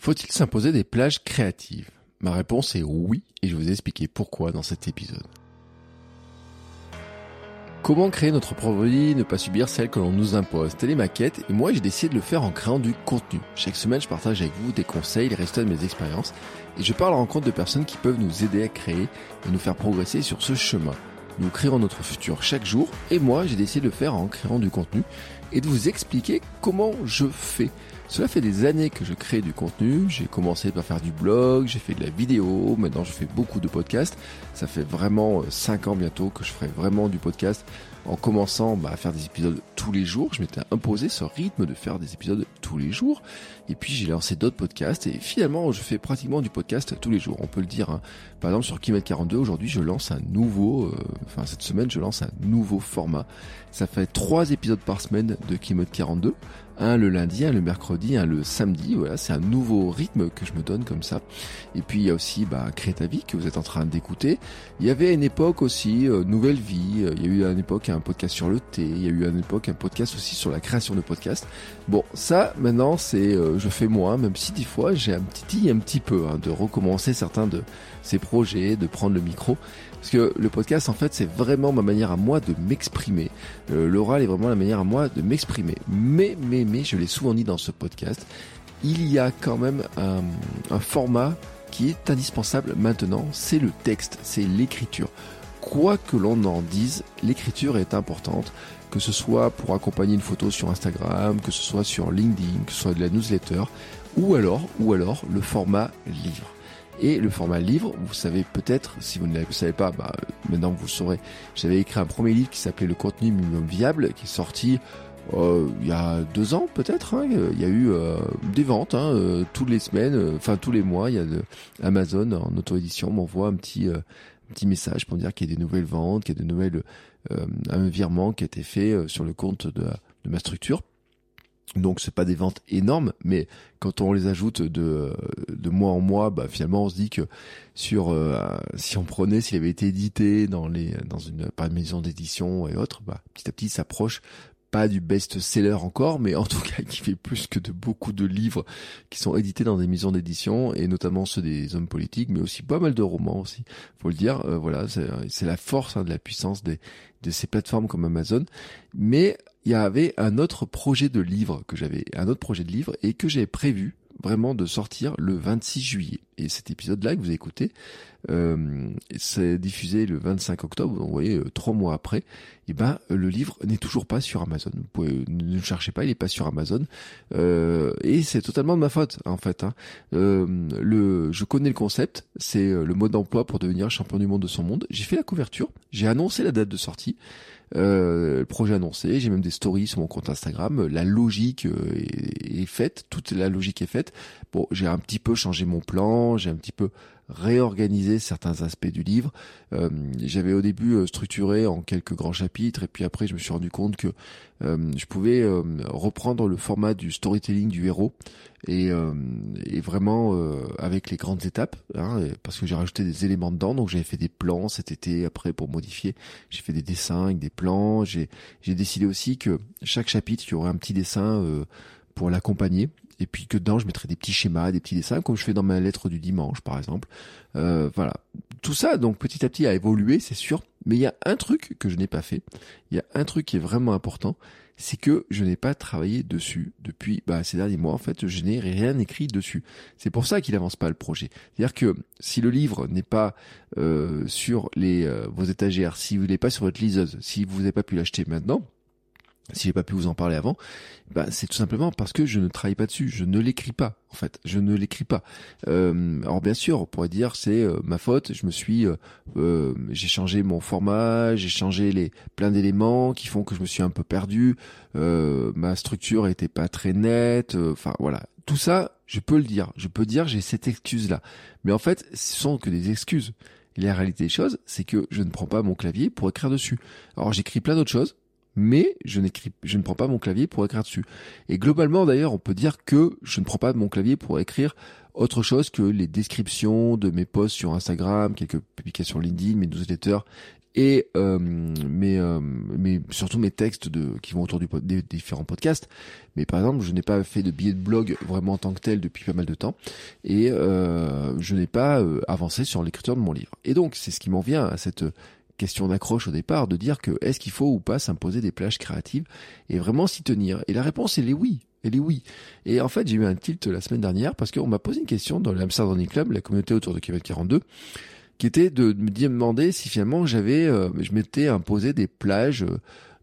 Faut-il s'imposer des plages créatives? Ma réponse est oui, et je vais vous expliquer pourquoi dans cet épisode. Comment créer notre propre vie, ne pas subir celle que l'on nous impose? Telle est ma quête, et moi j'ai décidé de le faire en créant du contenu. Chaque semaine, je partage avec vous des conseils, les résultats de mes expériences, et je parle en rencontre de personnes qui peuvent nous aider à créer et nous faire progresser sur ce chemin. Nous créerons notre futur chaque jour, et moi j'ai décidé de le faire en créant du contenu, et de vous expliquer comment je fais. Cela fait des années que je crée du contenu. J'ai commencé par faire du blog, j'ai fait de la vidéo, maintenant je fais beaucoup de podcasts. Ça fait vraiment 5 euh, ans bientôt que je ferai vraiment du podcast en commençant bah, à faire des épisodes tous les jours. Je m'étais imposé ce rythme de faire des épisodes tous les jours. Et puis j'ai lancé d'autres podcasts et finalement je fais pratiquement du podcast tous les jours. On peut le dire. Hein. Par exemple sur Kimet 42 aujourd'hui je lance un nouveau, euh, enfin cette semaine je lance un nouveau format. Ça fait trois épisodes par semaine de Kimet 42 un le lundi, un le mercredi, un le samedi. Voilà, c'est un nouveau rythme que je me donne comme ça. Et puis il y a aussi bah, Crée ta vie que vous êtes en train d'écouter. Il y avait une époque aussi euh, Nouvelle Vie. Il y a eu à une époque un podcast sur le thé. Il y a eu à une époque un podcast aussi sur la création de podcasts. Bon, ça maintenant c'est euh, je fais moins, même si des fois j'ai un petit un petit peu hein, de recommencer certains de ces projets, de prendre le micro. Parce que le podcast, en fait, c'est vraiment ma manière à moi de m'exprimer. Euh, l'oral est vraiment la manière à moi de m'exprimer. Mais, mais, mais, je l'ai souvent dit dans ce podcast, il y a quand même un, un format qui est indispensable maintenant, c'est le texte, c'est l'écriture. Quoi que l'on en dise, l'écriture est importante, que ce soit pour accompagner une photo sur Instagram, que ce soit sur LinkedIn, que ce soit de la newsletter, ou alors, ou alors le format livre. Et le format livre, vous savez peut-être, si vous ne le savez pas, bah, maintenant vous le saurez, j'avais écrit un premier livre qui s'appelait Le contenu minimum viable, qui est sorti euh, il y a deux ans peut-être. Hein. il y a eu euh, des ventes hein, euh, toutes les semaines, enfin tous les mois. Il y a de, Amazon en auto-édition m'envoie un petit petit message pour dire qu'il y a des nouvelles ventes, qu'il y a de nouvelles un virement qui a été fait sur le compte de ma structure. Donc c'est pas des ventes énormes, mais quand on les ajoute de, de mois en mois, bah finalement on se dit que sur euh, si on prenait s'il avait été édité dans les dans une par une maison d'édition et autres, bah petit à petit s'approche pas du best-seller encore, mais en tout cas qui fait plus que de beaucoup de livres qui sont édités dans des maisons d'édition et notamment ceux des hommes politiques, mais aussi pas mal de romans aussi. Faut le dire, euh, voilà, c'est la force hein, de la puissance des, de ces plateformes comme Amazon. Mais il y avait un autre projet de livre que j'avais, un autre projet de livre et que j'avais prévu vraiment de sortir le 26 juillet. Et cet épisode-là que vous écoutez, euh, c'est diffusé le 25 octobre, vous voyez, euh, trois mois après, et eh ben le livre n'est toujours pas sur Amazon. Vous ne le cherchez pas, il est pas sur Amazon. Euh, et c'est totalement de ma faute en fait. Hein. Euh, le, je connais le concept, c'est le mode d'emploi pour devenir champion du monde de son monde. J'ai fait la couverture, j'ai annoncé la date de sortie. Euh, le projet annoncé, j'ai même des stories sur mon compte Instagram, la logique euh, est, est, faite, toute la logique est faite. Bon, j'ai un petit peu changé mon plan, j'ai un petit peu réorganisé certains aspects du livre. Euh, J'avais au début euh, structuré en quelques grands chapitres et puis après je me suis rendu compte que euh, je pouvais euh, reprendre le format du storytelling du héros et, euh, et vraiment avec les grandes étapes hein, parce que j'ai rajouté des éléments dedans. Donc j'avais fait des plans cet été après pour modifier. J'ai fait des dessins avec des plans. J'ai décidé aussi que chaque chapitre il y aurait un petit dessin pour l'accompagner et puis que dedans je mettrais des petits schémas, des petits dessins comme je fais dans ma lettre du dimanche par exemple. Euh, voilà, tout ça donc petit à petit a évolué, c'est sûr. Mais il y a un truc que je n'ai pas fait. Il y a un truc qui est vraiment important, c'est que je n'ai pas travaillé dessus depuis bah, ces derniers mois. En fait, je n'ai rien écrit dessus. C'est pour ça qu'il avance pas le projet. C'est-à-dire que si le livre n'est pas euh, sur les euh, vos étagères, si vous n'êtes pas sur votre liseuse, si vous n'avez pas pu l'acheter maintenant, si j'ai pas pu vous en parler avant, bah, c'est tout simplement parce que je ne travaille pas dessus, je ne l'écris pas en fait, je ne l'écris pas. Euh, alors bien sûr, on pourrait dire c'est euh, ma faute, je me suis, euh, euh, j'ai changé mon format, j'ai changé les plein d'éléments qui font que je me suis un peu perdu, ma structure était pas très nette, enfin voilà, tout ça, je peux le dire, je peux dire j'ai cette excuse là, mais en fait, ce sont que des excuses. La réalité des choses, c'est que je ne prends pas mon clavier pour écrire dessus. Alors j'écris plein d'autres choses, mais je n'écris, je ne prends pas mon clavier pour écrire dessus. Et globalement, d'ailleurs, on peut dire que je ne prends pas mon clavier pour écrire autre chose que les descriptions de mes posts sur Instagram, quelques publications LinkedIn, mes newsletters et euh, mes, euh, mes, surtout mes textes de, qui vont autour du, des différents podcasts. Mais par exemple, je n'ai pas fait de billet de blog vraiment en tant que tel depuis pas mal de temps, et euh, je n'ai pas euh, avancé sur l'écriture de mon livre. Et donc, c'est ce qui m'en vient à cette question d'accroche au départ, de dire que est-ce qu'il faut ou pas s'imposer des plages créatives et vraiment s'y tenir Et la réponse, elle est oui. Elle est oui. Et en fait, j'ai eu un tilt la semaine dernière parce qu'on m'a posé une question dans l'Amsterdam Club, la communauté autour de Kevin 42, qui était de me demander si finalement j'avais, euh, je m'étais imposé des plages euh,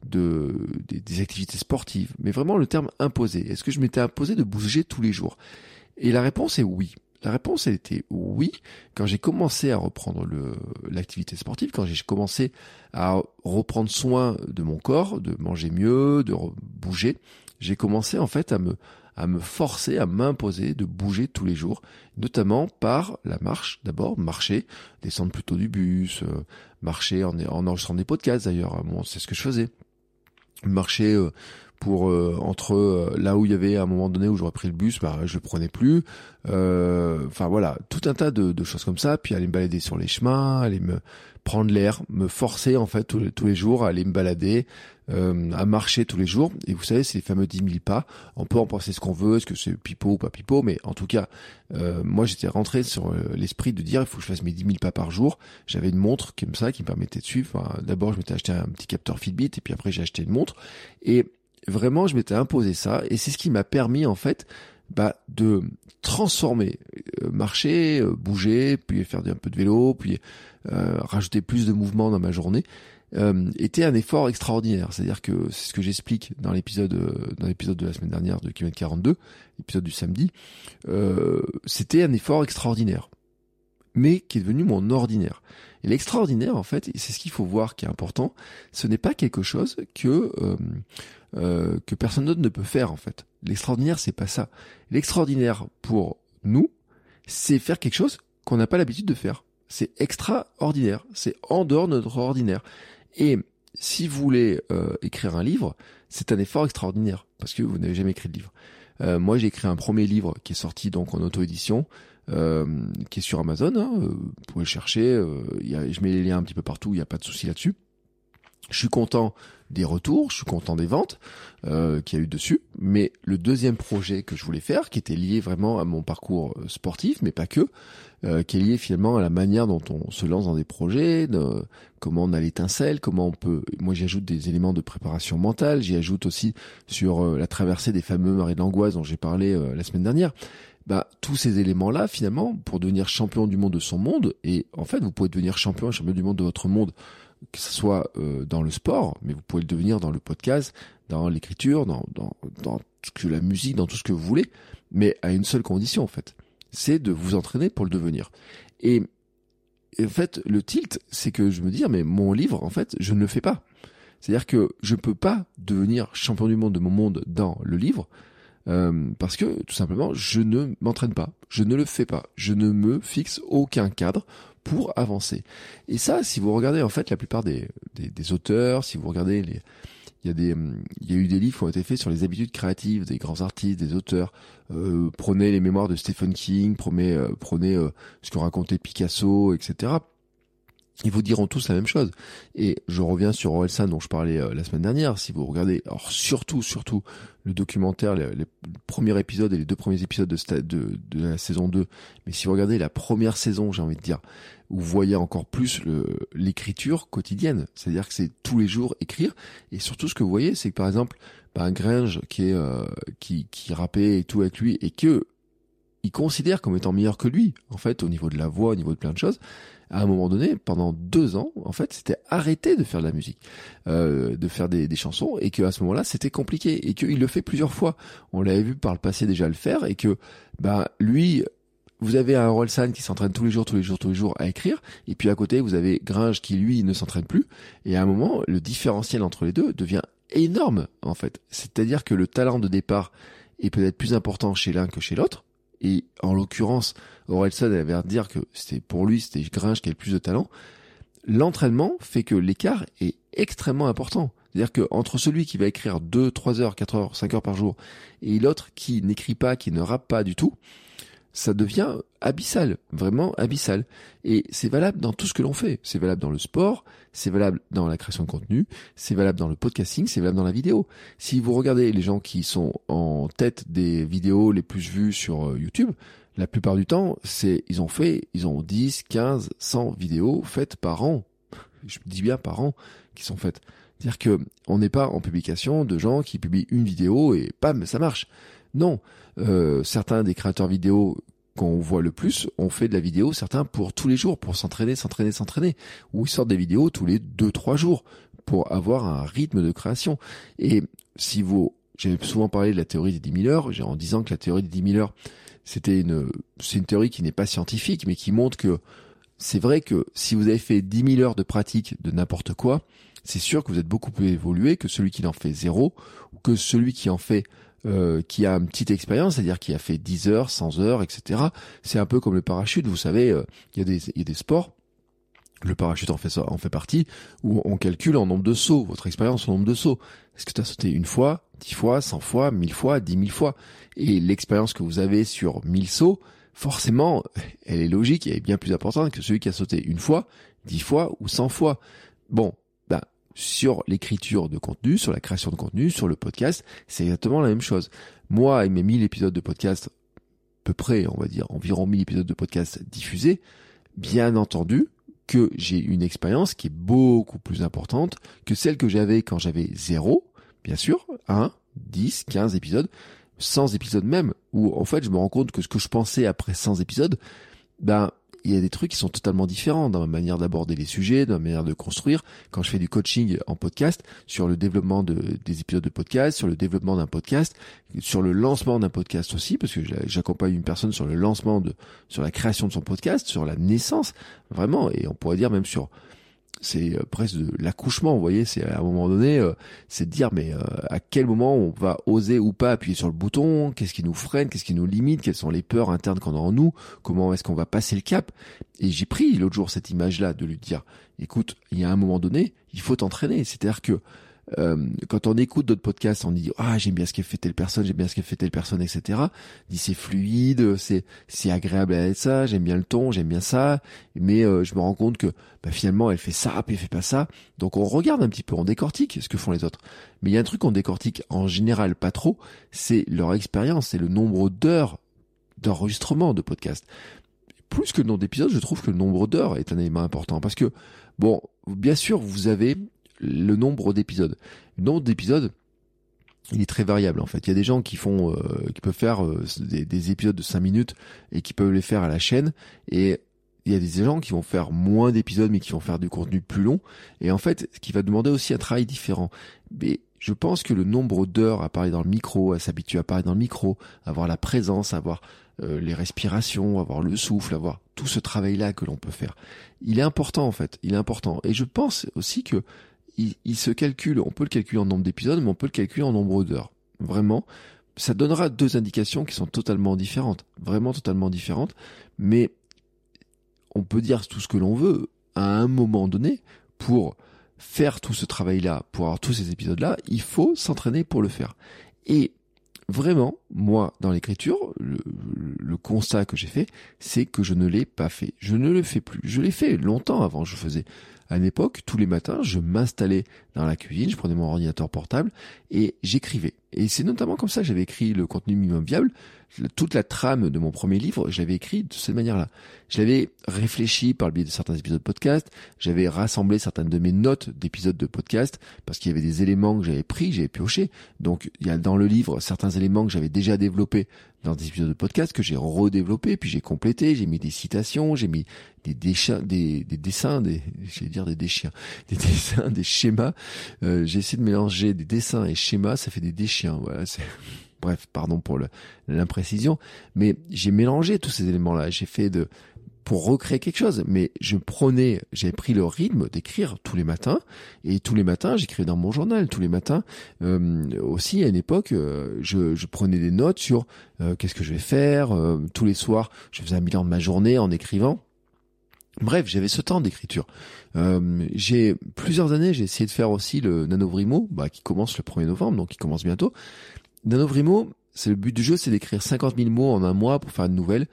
de des, des, activités sportives, mais vraiment le terme imposé. Est-ce que je m'étais imposé de bouger tous les jours? Et la réponse est oui. La réponse a été oui. Quand j'ai commencé à reprendre l'activité sportive, quand j'ai commencé à reprendre soin de mon corps, de manger mieux, de bouger, j'ai commencé en fait à me forcer, à m'imposer de bouger tous les jours, notamment par la marche. D'abord, marcher, descendre plutôt du bus, euh, marcher en, en enregistrant des podcasts d'ailleurs. Bon, c'est ce que je faisais. Marcher euh, pour euh, entre euh, là où il y avait un moment donné où j'aurais pris le bus, bah je le prenais plus. Euh, enfin voilà, tout un tas de, de, choses comme ça. Puis aller me balader sur les chemins, aller me prendre l'air, me forcer en fait tous les, jours à aller me balader, à marcher tous les jours. Et vous savez, c'est les fameux 10 000 pas. On peut en penser ce qu'on veut, est-ce que c'est pipeau ou pas pipeau, mais en tout cas, moi j'étais rentré sur l'esprit de dire il faut que je fasse mes 10 000 pas par jour. J'avais une montre comme ça qui me permettait de suivre. Enfin, D'abord, je m'étais acheté un petit capteur Fitbit et puis après j'ai acheté une montre. Et vraiment, je m'étais imposé ça, et c'est ce qui m'a permis en fait bah, de transformer, euh, marcher, euh, bouger, puis faire un peu de vélo, puis euh, rajouter plus de mouvements dans ma journée, était un effort extraordinaire. C'est-à-dire que c'est ce que j'explique dans l'épisode dans l'épisode de la semaine dernière de Kilomètre 42, l'épisode du samedi. C'était un effort extraordinaire, mais qui est devenu mon ordinaire. Et l'extraordinaire, en fait, c'est ce qu'il faut voir qui est important. Ce n'est pas quelque chose que euh, que personne d'autre ne peut faire en fait. L'extraordinaire, c'est pas ça. L'extraordinaire pour nous, c'est faire quelque chose qu'on n'a pas l'habitude de faire. C'est extraordinaire. C'est en dehors de notre ordinaire. Et si vous voulez euh, écrire un livre, c'est un effort extraordinaire parce que vous n'avez jamais écrit de livre. Euh, moi, j'ai écrit un premier livre qui est sorti donc en auto-édition, qui est sur Amazon. Hein, vous pouvez le chercher. Y a, je mets les liens un petit peu partout. Il n'y a pas de souci là-dessus. Je suis content des retours, je suis content des ventes euh, qu'il y a eu dessus. Mais le deuxième projet que je voulais faire, qui était lié vraiment à mon parcours euh, sportif, mais pas que, euh, qui est lié finalement à la manière dont on se lance dans des projets, comment on a l'étincelle, comment on peut. Moi, j'y ajoute des éléments de préparation mentale. J'y ajoute aussi sur euh, la traversée des fameux marais de l'angoisse dont j'ai parlé la semaine dernière. Bah, tous ces éléments-là, finalement, pour devenir champion du monde de son monde, et en fait, vous pouvez devenir champion, champion du monde de votre monde que ce soit euh, dans le sport, mais vous pouvez le devenir dans le podcast, dans l'écriture, dans, dans, dans la musique, dans tout ce que vous voulez, mais à une seule condition en fait, c'est de vous entraîner pour le devenir. Et, en fait, le tilt, c'est que je me dis, mais mon livre, en fait, je ne le fais pas. C'est-à-dire que je peux pas devenir champion du monde de mon monde dans le livre, euh, parce que tout simplement, je ne m'entraîne pas, je ne le fais pas, je ne me fixe aucun cadre pour avancer. Et ça, si vous regardez en fait la plupart des, des, auteurs, si vous regardez les, il y a des, il y a eu des livres qui ont été faits sur les habitudes créatives des grands artistes, des auteurs. Euh, prenez les mémoires de Stephen King, prenez, euh, euh, ce que racontait Picasso, etc ils vous diront tous la même chose. Et je reviens sur Orelsan dont je parlais euh, la semaine dernière. Si vous regardez, alors surtout, surtout le documentaire, les, les premiers épisodes et les deux premiers épisodes de, la saison 2, mais si vous regardez la première saison, j'ai envie de dire, vous voyez encore plus l'écriture quotidienne. C'est-à-dire que c'est tous les jours écrire. Et surtout, ce que vous voyez, c'est que par exemple, bah, un Gringe qui est euh, qui, qui rappait et tout avec lui et que il considère comme étant meilleur que lui, en fait, au niveau de la voix, au niveau de plein de choses, à un moment donné, pendant deux ans, en fait, c'était arrêté de faire de la musique, euh, de faire des, chansons, et que à ce moment-là, c'était compliqué, et qu'il le fait plusieurs fois. On l'avait vu par le passé déjà le faire, et que bah lui, vous avez un Orelsan qui s'entraîne tous les jours, tous les jours, tous les jours à écrire, et puis à côté vous avez Gringe qui lui ne s'entraîne plus, et à un moment le différentiel entre les deux devient énorme en fait. C'est-à-dire que le talent de départ est peut-être plus important chez l'un que chez l'autre, et en l'occurrence Orelsan avait à dire que c'était pour lui c'était Gringe qui avait le plus de talent. L'entraînement fait que l'écart est extrêmement important. C'est-à-dire que entre celui qui va écrire 2, 3 heures, 4 heures, 5 heures par jour et l'autre qui n'écrit pas, qui ne rappe pas du tout, ça devient abyssal, vraiment abyssal. Et c'est valable dans tout ce que l'on fait. C'est valable dans le sport, c'est valable dans la création de contenu, c'est valable dans le podcasting, c'est valable dans la vidéo. Si vous regardez les gens qui sont en tête des vidéos les plus vues sur euh, YouTube, la plupart du temps, c'est, ils ont fait, ils ont 10, 15, 100 vidéos faites par an. Je dis bien par an qui sont faites. C'est-à-dire que on n'est pas en publication de gens qui publient une vidéo et pam, ça marche. Non, euh, certains des créateurs vidéo qu'on voit le plus ont fait de la vidéo, certains pour tous les jours, pour s'entraîner, s'entraîner, s'entraîner, ou ils sortent des vidéos tous les deux, trois jours pour avoir un rythme de création. Et si vous, j'ai souvent parlé de la théorie des 10 000 heures, en disant que la théorie des 10 000 heures, c'était une, c'est une théorie qui n'est pas scientifique, mais qui montre que c'est vrai que si vous avez fait 10 000 heures de pratique de n'importe quoi, c'est sûr que vous êtes beaucoup plus évolué que celui qui en fait zéro, ou que celui qui en fait euh, qui a une petite expérience, c'est-à-dire qui a fait 10 heures, 100 heures, etc. C'est un peu comme le parachute, vous savez, euh, il y, a des, y a des sports, le parachute en fait, en fait partie, où on calcule en nombre de sauts, votre expérience en nombre de sauts. Est-ce que tu as sauté une fois, dix fois, cent fois, mille fois, dix mille fois? Et l'expérience que vous avez sur mille sauts, forcément, elle est logique et elle est bien plus importante que celui qui a sauté une fois, dix fois ou cent fois. Bon, sur l'écriture de contenu, sur la création de contenu, sur le podcast, c'est exactement la même chose. Moi, avec mes 1000 épisodes de podcast, peu près, on va dire, environ 1000 épisodes de podcast diffusés, bien entendu que j'ai une expérience qui est beaucoup plus importante que celle que j'avais quand j'avais zéro, bien sûr, 1, 10, 15 épisodes, 100 épisodes même, où en fait je me rends compte que ce que je pensais après 100 épisodes, ben il y a des trucs qui sont totalement différents dans ma manière d'aborder les sujets, dans ma manière de construire. Quand je fais du coaching en podcast, sur le développement de, des épisodes de podcast, sur le développement d'un podcast, sur le lancement d'un podcast aussi, parce que j'accompagne une personne sur le lancement de, sur la création de son podcast, sur la naissance, vraiment, et on pourrait dire même sur c'est euh, presque de l'accouchement, vous voyez, c'est à un moment donné, euh, c'est de dire mais euh, à quel moment on va oser ou pas appuyer sur le bouton, qu'est-ce qui nous freine, qu'est-ce qui nous limite, quelles sont les peurs internes qu'on a en nous, comment est-ce qu'on va passer le cap. Et j'ai pris l'autre jour cette image-là de lui dire, écoute, il y a un moment donné, il faut t'entraîner, c'est-à-dire que euh, quand on écoute d'autres podcasts, on dit ah j'aime bien ce qu'elle fait telle personne, j'aime bien ce qu'elle fait telle personne, etc. dit c'est fluide, c'est c'est agréable à être ça, j'aime bien le ton, j'aime bien ça, mais euh, je me rends compte que bah, finalement elle fait ça, puis elle fait pas ça. Donc on regarde un petit peu, on décortique ce que font les autres. Mais il y a un truc qu'on décortique en général pas trop, c'est leur expérience, c'est le nombre d'heures d'enregistrement de podcast. Plus que le nombre d'épisodes, je trouve que le nombre d'heures est un élément important parce que bon, bien sûr vous avez le nombre d'épisodes. Le nombre d'épisodes, il est très variable en fait. Il y a des gens qui font, euh, qui peuvent faire euh, des, épisodes de 5 minutes et qui peuvent les faire à la chaîne. Et il y a des gens qui vont faire moins d'épisodes mais qui vont faire du contenu plus long. Et en fait, ce qui va demander aussi un travail différent. Mais je pense que le nombre d'heures à parler dans le micro, à s'habituer à parler dans le micro, avoir la présence, avoir euh, les respirations, avoir le souffle, avoir tout ce travail-là que l'on peut faire, il est important en fait. Il est important. Et je pense aussi que il, se calcule, on peut le calculer en nombre d'épisodes, mais on peut le calculer en nombre d'heures. Vraiment, ça donnera deux indications qui sont totalement différentes, vraiment totalement différentes, mais on peut dire tout ce que l'on veut à un moment donné pour faire tout ce travail-là, pour avoir tous ces épisodes-là, il faut s'entraîner pour le faire. Et vraiment, moi, dans l'écriture, le, constat que j'ai fait, c'est que je ne l'ai pas fait. Je ne le fais plus. Je l'ai fait longtemps avant. Je faisais à l'époque, tous les matins, je m'installais dans la cuisine, je prenais mon ordinateur portable et j'écrivais. Et c'est notamment comme ça que j'avais écrit le contenu minimum viable. Toute la trame de mon premier livre, je l'avais écrit de cette manière-là. Je l'avais réfléchi par le biais de certains épisodes de podcast. J'avais rassemblé certaines de mes notes d'épisodes de podcast parce qu'il y avait des éléments que j'avais pris, j'avais pioché. Donc, il y a dans le livre certains éléments que j'avais déjà développés dans des épisodes de podcast que j'ai redéveloppé, puis j'ai complété, j'ai mis des citations, j'ai mis des, dessins, des, des dessins, des, j'allais dire des déchiens, des dessins, des schémas. Euh, j'ai essayé de mélanger des dessins et schémas, ça fait des déchiens. Voilà, c'est bref, pardon pour l'imprécision, mais j'ai mélangé tous ces éléments-là. J'ai fait de pour recréer quelque chose. Mais je prenais, j'ai pris le rythme d'écrire tous les matins, et tous les matins, j'écrivais dans mon journal. Tous les matins, euh, aussi à une époque, euh, je, je, prenais des notes sur euh, qu'est-ce que je vais faire. tous les soirs, je faisais un bilan de ma journée en écrivant. Bref, j'avais ce temps d'écriture. j'ai plusieurs années, j'ai essayé de faire aussi le Nanovrimo, bah, qui commence le 1er novembre, donc qui commence bientôt. Nanovrimo, c'est le but du jeu, c'est d'écrire 50 000 mots en un mois pour faire une nouvelle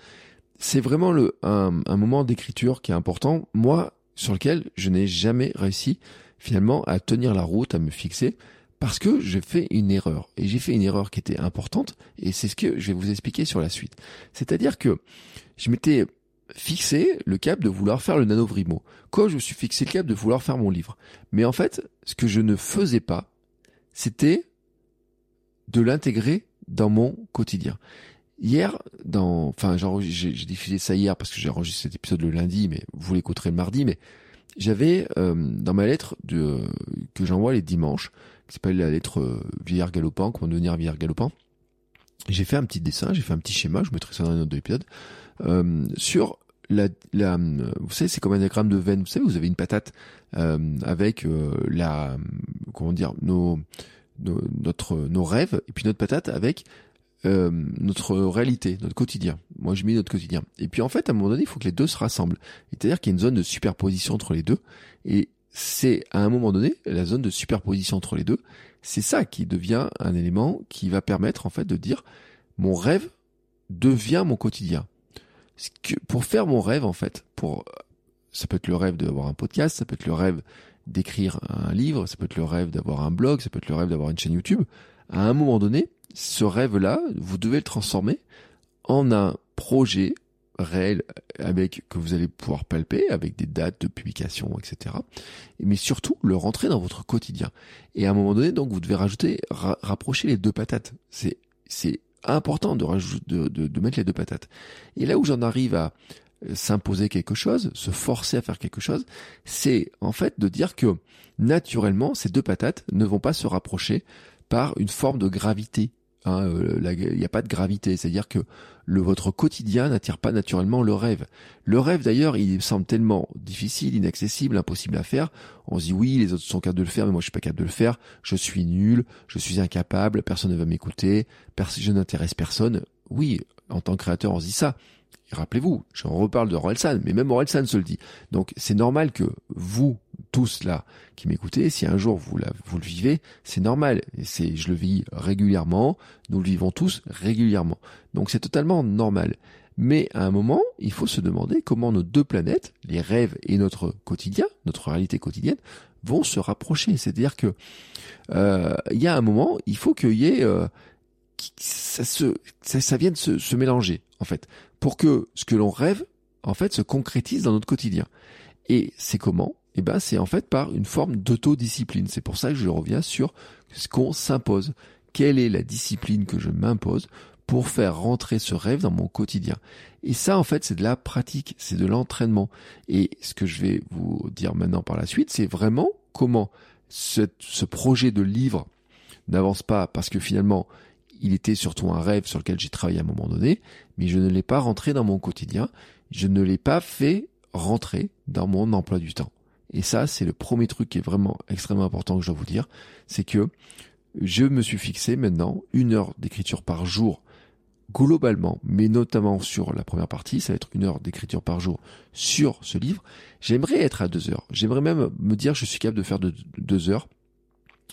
c'est vraiment le, un, moment d'écriture qui est important, moi, sur lequel je n'ai jamais réussi finalement à tenir la route, à me fixer, parce que j'ai fait une erreur. Et j'ai fait une erreur qui était importante, et c'est ce que je vais vous expliquer sur la suite. C'est-à-dire que je m'étais fixé le cap de vouloir faire le nanovrimo, quand je me suis fixé le cap de vouloir faire mon livre. Mais en fait, ce que je ne faisais pas, c'était de l'intégrer dans mon quotidien. Hier, dans, enfin, j'ai diffusé ça hier parce que j'ai enregistré cet épisode le lundi, mais vous l'écouterez le mardi, mais j'avais euh, dans ma lettre de, que j'envoie les dimanches, qui s'appelle la lettre euh, vieillard galopant, comment devenir vieillard galopant. J'ai fait un petit dessin, j'ai fait un petit schéma, je mettrai ça dans un autre épisode, euh, sur la, la, vous savez, c'est comme un diagramme de veine. Vous savez, vous avez une patate euh, avec euh, la, comment dire, nos, nos, notre, nos rêves, et puis notre patate avec euh, notre réalité, notre quotidien. Moi, je mets notre quotidien. Et puis en fait, à un moment donné, il faut que les deux se rassemblent. C'est-à-dire qu'il y a une zone de superposition entre les deux. Et c'est à un moment donné, la zone de superposition entre les deux, c'est ça qui devient un élément qui va permettre en fait de dire mon rêve devient mon quotidien. Que, pour faire mon rêve en fait, pour ça peut être le rêve d'avoir un podcast, ça peut être le rêve d'écrire un livre, ça peut être le rêve d'avoir un blog, ça peut être le rêve d'avoir une chaîne YouTube. À un moment donné, ce rêve-là, vous devez le transformer en un projet réel avec que vous allez pouvoir palper avec des dates de publication, etc. Mais surtout le rentrer dans votre quotidien. Et à un moment donné, donc, vous devez rajouter, rapprocher les deux patates. C'est c'est important de, de, de, de mettre les deux patates. Et là où j'en arrive à s'imposer quelque chose, se forcer à faire quelque chose, c'est en fait de dire que naturellement ces deux patates ne vont pas se rapprocher par une forme de gravité Hein, euh, il n'y a pas de gravité, c'est-à-dire que le, votre quotidien n'attire pas naturellement le rêve. Le rêve d'ailleurs, il semble tellement difficile, inaccessible, impossible à faire. On se dit oui, les autres sont capables de le faire, mais moi je suis pas capable de le faire. Je suis nul, je suis incapable, personne ne va m'écouter, je n'intéresse personne. Oui, en tant que créateur, on se dit ça. Rappelez-vous, j'en reparle de Orelsan, mais même Orelsan se le dit. Donc c'est normal que vous, tous là, qui m'écoutez, si un jour vous, vous le vivez, c'est normal. Et c'est, je le vis régulièrement, nous le vivons tous régulièrement. Donc c'est totalement normal. Mais à un moment, il faut se demander comment nos deux planètes, les rêves et notre quotidien, notre réalité quotidienne, vont se rapprocher. C'est-à-dire que euh, il y a un moment, il faut qu'il y ait euh, ça, se, ça, ça vienne se mélanger en fait pour que ce que l'on rêve, en fait, se concrétise dans notre quotidien. Et c'est comment? Eh ben, c'est en fait par une forme d'autodiscipline. C'est pour ça que je reviens sur ce qu'on s'impose. Quelle est la discipline que je m'impose pour faire rentrer ce rêve dans mon quotidien? Et ça, en fait, c'est de la pratique, c'est de l'entraînement. Et ce que je vais vous dire maintenant par la suite, c'est vraiment comment ce, ce projet de livre n'avance pas parce que finalement, il était surtout un rêve sur lequel j'ai travaillé à un moment donné, mais je ne l'ai pas rentré dans mon quotidien, je ne l'ai pas fait rentrer dans mon emploi du temps. Et ça, c'est le premier truc qui est vraiment extrêmement important que je dois vous dire, c'est que je me suis fixé maintenant une heure d'écriture par jour globalement, mais notamment sur la première partie, ça va être une heure d'écriture par jour sur ce livre. J'aimerais être à deux heures. J'aimerais même me dire je suis capable de faire deux heures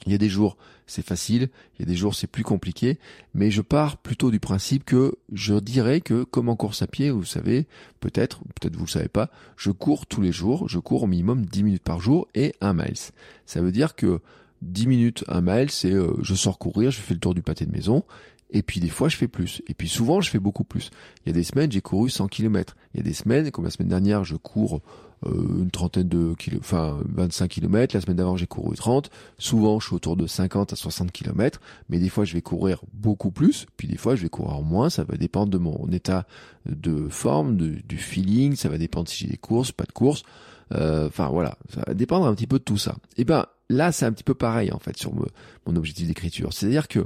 il y a des jours c'est facile, il y a des jours c'est plus compliqué, mais je pars plutôt du principe que je dirais que comme en course à pied, vous savez, peut-être, peut-être vous le savez pas, je cours tous les jours, je cours au minimum 10 minutes par jour et un miles. Ça veut dire que 10 minutes, un mile, c'est euh, je sors courir, je fais le tour du pâté de maison Et puis des fois, je fais plus. Et puis souvent, je fais beaucoup plus. Il y a des semaines, j'ai couru 100 km. Il y a des semaines, comme la semaine dernière, je cours euh, une trentaine de kilomètres, enfin 25 km. La semaine d'avant, j'ai couru 30. Souvent, je suis autour de 50 à 60 km. Mais des fois, je vais courir beaucoup plus. Puis des fois, je vais courir moins. Ça va dépendre de mon état de forme, du feeling. Ça va dépendre si j'ai des courses, pas de courses. Euh, enfin voilà, ça va dépendre un petit peu de tout ça. Et eh ben là, c'est un petit peu pareil en fait sur mon objectif d'écriture. C'est-à-dire que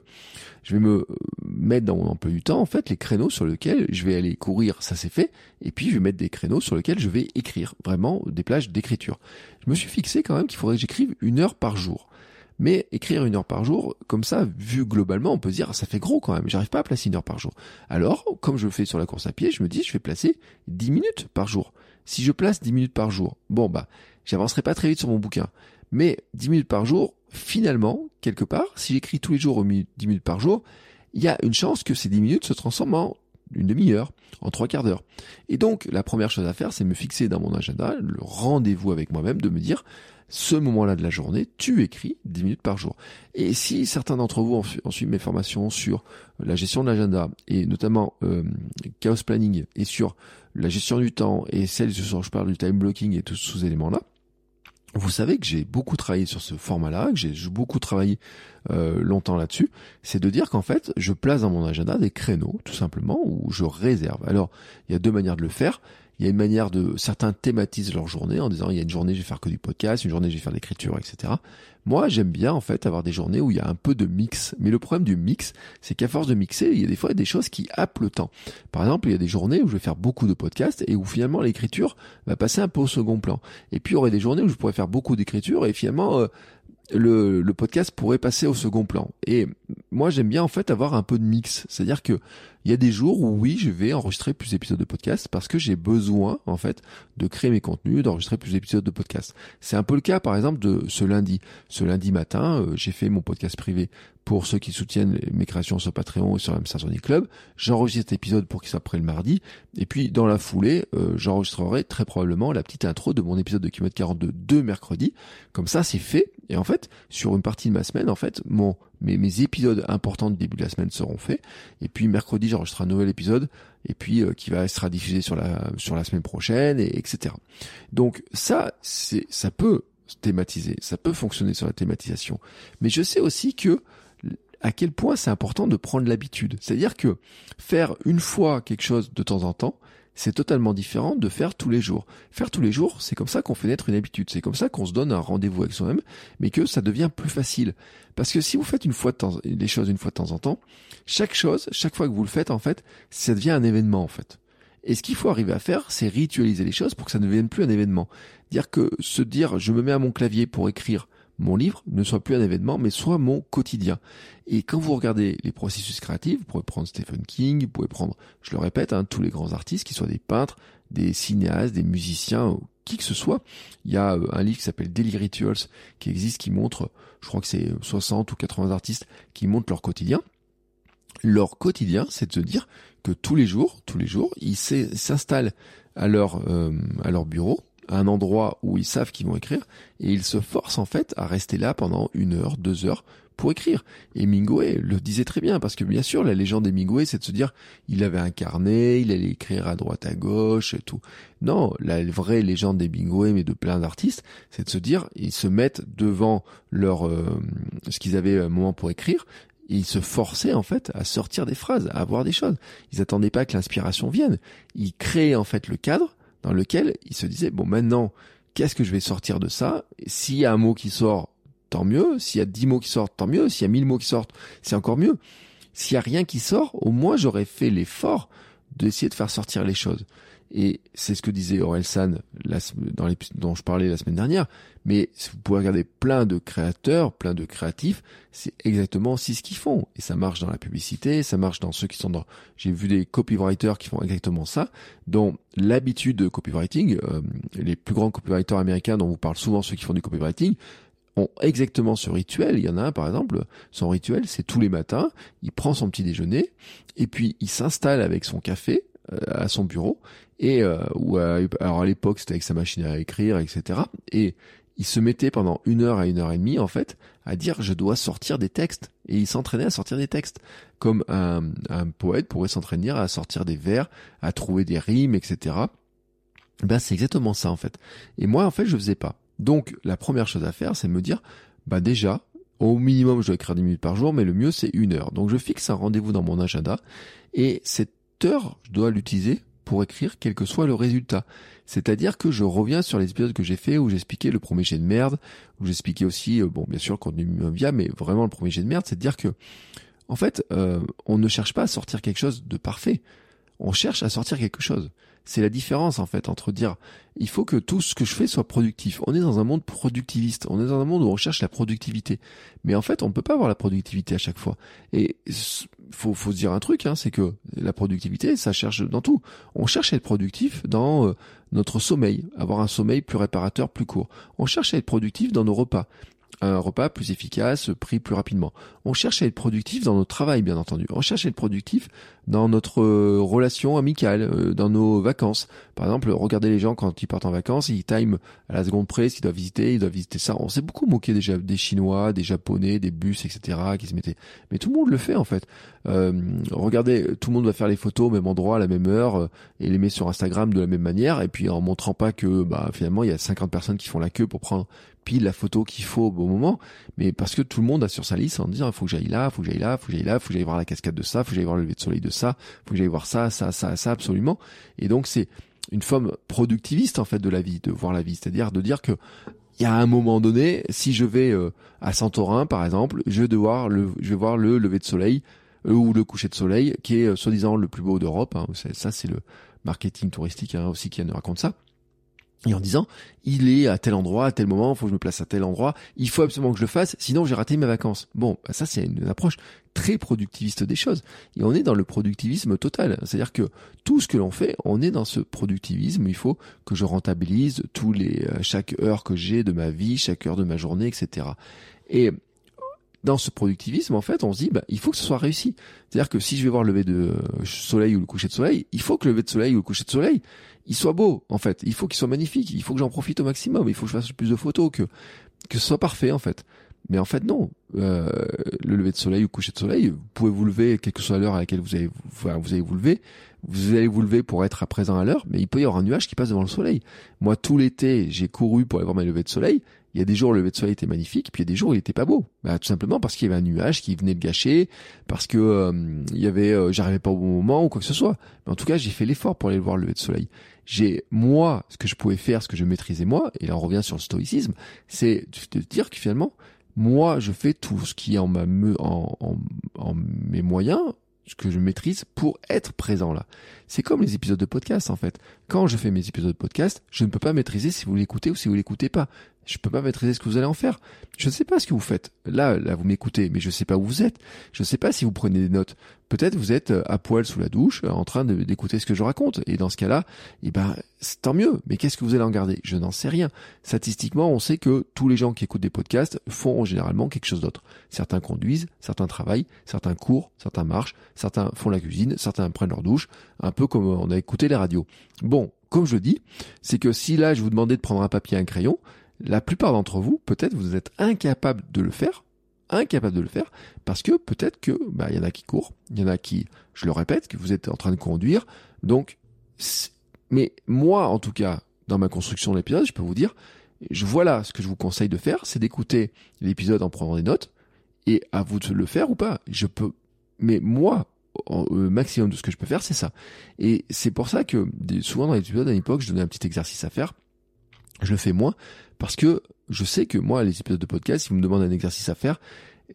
je vais me mettre dans mon emploi du temps en fait les créneaux sur lesquels je vais aller courir, ça c'est fait, et puis je vais mettre des créneaux sur lesquels je vais écrire, vraiment des plages d'écriture. Je me suis fixé quand même qu'il faudrait que j'écrive une heure par jour. Mais écrire une heure par jour, comme ça, vu globalement, on peut se dire, ça fait gros quand même, j'arrive pas à placer une heure par jour. Alors, comme je le fais sur la course à pied, je me dis, je vais placer 10 minutes par jour. Si je place 10 minutes par jour, bon bah, j'avancerai pas très vite sur mon bouquin. Mais 10 minutes par jour, finalement, quelque part, si j'écris tous les jours 10 minutes par jour, il y a une chance que ces 10 minutes se transforment en une demi-heure, en trois quarts d'heure. Et donc, la première chose à faire, c'est me fixer dans mon agenda le rendez-vous avec moi-même, de me dire, ce moment-là de la journée, tu écris 10 minutes par jour. Et si certains d'entre vous ont, suivi mes formations sur la gestion de l'agenda, et notamment euh, chaos planning, et sur la gestion du temps, et celle sur je parle du time blocking et tous ces éléments-là, vous savez que j'ai beaucoup travaillé sur ce format-là, que j'ai beaucoup travaillé euh, longtemps là-dessus, c'est de dire qu'en fait, je place dans mon agenda des créneaux, tout simplement, où je réserve. Alors, il y a deux manières de le faire. Il y a une manière de certains thématisent leur journée en disant il y a une journée je vais faire que du podcast, une journée je vais faire de l'écriture, etc. Moi j'aime bien en fait avoir des journées où il y a un peu de mix. Mais le problème du mix, c'est qu'à force de mixer, il y a des fois des choses qui happent le temps. Par exemple, il y a des journées où je vais faire beaucoup de podcasts et où finalement l'écriture va passer un peu au second plan. Et puis il y aurait des journées où je pourrais faire beaucoup d'écriture et finalement euh, le, le, podcast pourrait passer au second plan. Et moi, j'aime bien en fait avoir un peu de mix. C'est-à-dire que il y a des jours où oui, je vais enregistrer plus d'épisodes de podcast parce que j'ai besoin en fait de créer mes contenus, d'enregistrer plus d'épisodes de podcast. C'est un peu le cas par exemple de ce lundi. Ce lundi matin, euh, j'ai fait mon podcast privé pour ceux qui soutiennent mes créations sur Patreon et sur M5 Club. J'enregistre cet épisode pour qu'il soit prêt le mardi. Et puis dans la foulée, euh, j'enregistrerai très probablement la petite intro de mon épisode de Kilomètre 42 de mercredi. Comme ça, c'est fait. Et en fait, sur une partie de ma semaine, en fait, mon mes, mes épisodes importants du début de la semaine seront faits. Et puis mercredi, j'enregistrerai un nouvel épisode et puis euh, qui va sera diffusé sur la sur la semaine prochaine et etc. Donc ça, c'est ça peut thématiser, ça peut fonctionner sur la thématisation. Mais je sais aussi que à quel point c'est important de prendre l'habitude. C'est-à-dire que faire une fois quelque chose de temps en temps, c'est totalement différent de faire tous les jours. Faire tous les jours, c'est comme ça qu'on fait naître une habitude, c'est comme ça qu'on se donne un rendez-vous avec soi-même, mais que ça devient plus facile. Parce que si vous faites une fois de temps, les choses une fois de temps en temps, chaque chose, chaque fois que vous le faites, en fait, ça devient un événement, en fait. Et ce qu'il faut arriver à faire, c'est ritualiser les choses pour que ça ne devienne plus un événement. Dire que se dire, je me mets à mon clavier pour écrire mon livre ne soit plus un événement, mais soit mon quotidien. Et quand vous regardez les processus créatifs, vous pouvez prendre Stephen King, vous pouvez prendre, je le répète, hein, tous les grands artistes, qui soient des peintres, des cinéastes, des musiciens, qui que ce soit. Il y a euh, un livre qui s'appelle Daily Rituals qui existe, qui montre, je crois que c'est 60 ou 80 artistes qui montrent leur quotidien. Leur quotidien, c'est de se dire que tous les jours, tous les jours, ils s'installent à leur euh, à leur bureau, un endroit où ils savent qu'ils vont écrire et ils se forcent en fait à rester là pendant une heure, deux heures pour écrire. Et Mingoé le disait très bien parce que bien sûr la légende des c'est de se dire il avait un carnet, il allait écrire à droite à gauche et tout. Non, la vraie légende des Mingoé mais de plein d'artistes, c'est de se dire ils se mettent devant leur euh, ce qu'ils avaient un moment pour écrire ils se forçaient en fait à sortir des phrases, à avoir des choses. Ils attendaient pas que l'inspiration vienne. Ils créaient en fait le cadre dans lequel il se disait, bon maintenant, qu'est-ce que je vais sortir de ça? S'il y a un mot qui sort, tant mieux. S'il y a dix mots qui sortent, tant mieux. S'il y a mille mots qui sortent, c'est encore mieux. S'il y a rien qui sort, au moins j'aurais fait l'effort d'essayer de faire sortir les choses. Et c'est ce que disait Aurel San dans l'épisode dont je parlais la semaine dernière. Mais vous pouvez regarder plein de créateurs, plein de créatifs, c'est exactement aussi ce qu'ils font. Et ça marche dans la publicité, ça marche dans ceux qui sont dans... J'ai vu des copywriters qui font exactement ça, dont l'habitude de copywriting, euh, les plus grands copywriters américains dont vous parle souvent ceux qui font du copywriting, ont exactement ce rituel. Il y en a un, par exemple, son rituel, c'est tous les matins, il prend son petit déjeuner, et puis il s'installe avec son café euh, à son bureau, et euh, alors à l'époque c'était avec sa machine à écrire, etc. Et il se mettait pendant une heure à une heure et demie, en fait, à dire je dois sortir des textes. Et il s'entraînait à sortir des textes. Comme un, un poète pourrait s'entraîner à sortir des vers, à trouver des rimes, etc. Ben, c'est exactement ça, en fait. Et moi, en fait, je faisais pas. Donc, la première chose à faire, c'est me dire, bah, déjà, au minimum, je dois écrire 10 minutes par jour, mais le mieux, c'est une heure. Donc, je fixe un rendez-vous dans mon agenda. Et cette heure, je dois l'utiliser pour écrire quel que soit le résultat. C'est-à-dire que je reviens sur les épisodes que j'ai fait où j'expliquais le premier jet de merde, où j'expliquais aussi, euh, bon, bien sûr, le contenu via, mais vraiment le premier jet de merde, c'est de dire que, en fait, euh, on ne cherche pas à sortir quelque chose de parfait. On cherche à sortir quelque chose. C'est la différence en fait entre dire il faut que tout ce que je fais soit productif. On est dans un monde productiviste, on est dans un monde où on cherche la productivité. Mais en fait, on ne peut pas avoir la productivité à chaque fois. Et faut faut se dire un truc, hein, c'est que la productivité, ça cherche dans tout. On cherche à être productif dans euh, notre sommeil, avoir un sommeil plus réparateur, plus court. On cherche à être productif dans nos repas un repas plus efficace, pris plus rapidement. On cherche à être productif dans notre travail, bien entendu. On cherche à être productif dans notre euh, relation amicale, euh, dans nos vacances. Par exemple, regardez les gens quand ils partent en vacances, ils time à la seconde près qu'ils doivent visiter, ils doivent visiter ça. On s'est beaucoup moqué des Chinois, des Japonais, des bus, etc. qui se mettaient. Mais tout le monde le fait en fait. Euh, regardez, tout le monde va faire les photos au même endroit, à la même heure, et les met sur Instagram de la même manière, et puis en montrant pas que bah, finalement il y a 50 personnes qui font la queue pour prendre pile la photo qu'il faut au bon moment, mais parce que tout le monde a sur sa liste en disant il faut que j'aille là, faut que j'aille là, faut que j'aille là, faut que j'aille voir la cascade de ça, faut que j'aille voir le lever de soleil de ça, faut que j'aille voir ça, ça, ça, ça absolument. Et donc c'est une forme productiviste en fait de la vie, de voir la vie, c'est-à-dire de dire que il y a un moment donné, si je vais euh, à Santorin par exemple, je vais devoir le, je vais voir le lever de soleil euh, ou le coucher de soleil qui est euh, soi-disant le plus beau d'Europe. Hein. ça c'est le marketing touristique hein, aussi qui nous raconte ça et en disant il est à tel endroit, à tel moment, faut que je me place à tel endroit, il faut absolument que je le fasse, sinon j'ai raté mes vacances. Bon, bah ça c'est une approche très productiviste des choses. Et on est dans le productivisme total. C'est-à-dire que tout ce que l'on fait, on est dans ce productivisme. Il faut que je rentabilise tous les euh, chaque heure que j'ai de ma vie, chaque heure de ma journée, etc. Et dans ce productivisme, en fait, on se dit, bah, il faut que ce soit réussi. C'est-à-dire que si je vais voir le lever de soleil ou le coucher de soleil, il faut que le lever de soleil ou le coucher de soleil, il soit beau, en fait. Il faut qu'il soit magnifique. Il faut que j'en profite au maximum. Il faut que je fasse plus de photos, que, que ce soit parfait, en fait. Mais en fait, non. Euh, le lever de soleil ou le coucher de soleil, vous pouvez vous lever, quelle que soit l'heure à laquelle vous allez, vous allez vous lever. Vous allez vous lever pour être à présent à l'heure, mais il peut y avoir un nuage qui passe devant le soleil. Moi, tout l'été, j'ai couru pour aller voir mes levées de soleil. Il y a des jours le lever de soleil était magnifique, puis il y a des jours où il était pas beau. Bah, tout simplement parce qu'il y avait un nuage qui venait de gâcher, parce que euh, il y avait, euh, j'arrivais pas au bon moment ou quoi que ce soit. Mais en tout cas, j'ai fait l'effort pour aller le voir le lever de soleil. J'ai moi ce que je pouvais faire, ce que je maîtrisais moi, et là on revient sur le stoïcisme, c'est de dire que finalement, moi je fais tout ce qui est en, ma, en, en, en mes moyens ce que je maîtrise pour être présent là. C'est comme les épisodes de podcast en fait. Quand je fais mes épisodes de podcast, je ne peux pas maîtriser si vous l'écoutez ou si vous l'écoutez pas. Je peux pas maîtriser ce que vous allez en faire. Je ne sais pas ce que vous faites. Là, là, vous m'écoutez, mais je ne sais pas où vous êtes. Je ne sais pas si vous prenez des notes. Peut-être vous êtes euh, à poil sous la douche, euh, en train d'écouter ce que je raconte. Et dans ce cas-là, eh ben, tant mieux. Mais qu'est-ce que vous allez en garder? Je n'en sais rien. Statistiquement, on sait que tous les gens qui écoutent des podcasts font généralement quelque chose d'autre. Certains conduisent, certains travaillent, certains courent, certains marchent, certains font la cuisine, certains prennent leur douche, un peu comme on a écouté les radios. Bon, comme je le dis, c'est que si là je vous demandais de prendre un papier et un crayon, la plupart d'entre vous, peut-être vous êtes incapable de le faire, incapable de le faire, parce que peut-être que bah il y en a qui courent, il y en a qui, je le répète, que vous êtes en train de conduire, donc mais moi en tout cas dans ma construction de l'épisode, je peux vous dire, je voilà ce que je vous conseille de faire, c'est d'écouter l'épisode en prenant des notes et à vous de le faire ou pas. Je peux, mais moi au maximum de ce que je peux faire, c'est ça. Et c'est pour ça que souvent dans les épisodes à l'époque, je donnais un petit exercice à faire. Je le fais moins parce que je sais que moi, les épisodes de podcast, si vous me demandez un exercice à faire,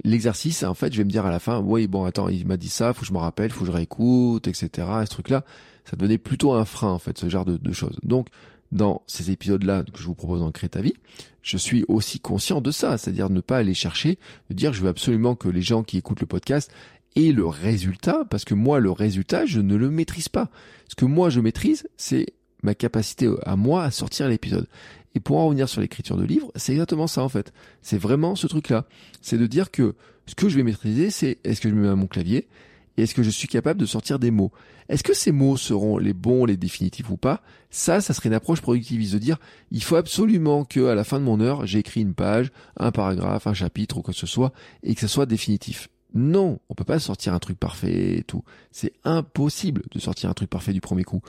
l'exercice, en fait, je vais me dire à la fin, oui, bon, attends, il m'a dit ça, faut que je me rappelle, faut que je réécoute, etc. ce truc-là, ça devenait plutôt un frein, en fait, ce genre de, choses. Donc, dans ces épisodes-là que je vous propose dans Créer ta vie, je suis aussi conscient de ça, c'est-à-dire ne pas aller chercher, de dire je veux absolument que les gens qui écoutent le podcast aient le résultat, parce que moi, le résultat, je ne le maîtrise pas. Ce que moi, je maîtrise, c'est ma capacité à moi à sortir l'épisode. Et pour en revenir sur l'écriture de livres, c'est exactement ça en fait. C'est vraiment ce truc-là. C'est de dire que ce que je vais maîtriser, c'est est-ce que je me mets à mon clavier Et est-ce que je suis capable de sortir des mots Est-ce que ces mots seront les bons, les définitifs ou pas? Ça, ça serait une approche productiviste de dire il faut absolument que à la fin de mon heure, j'ai écrit une page, un paragraphe, un chapitre ou quoi que ce soit, et que ce soit définitif. Non, on peut pas sortir un truc parfait et tout. C'est impossible de sortir un truc parfait du premier coup.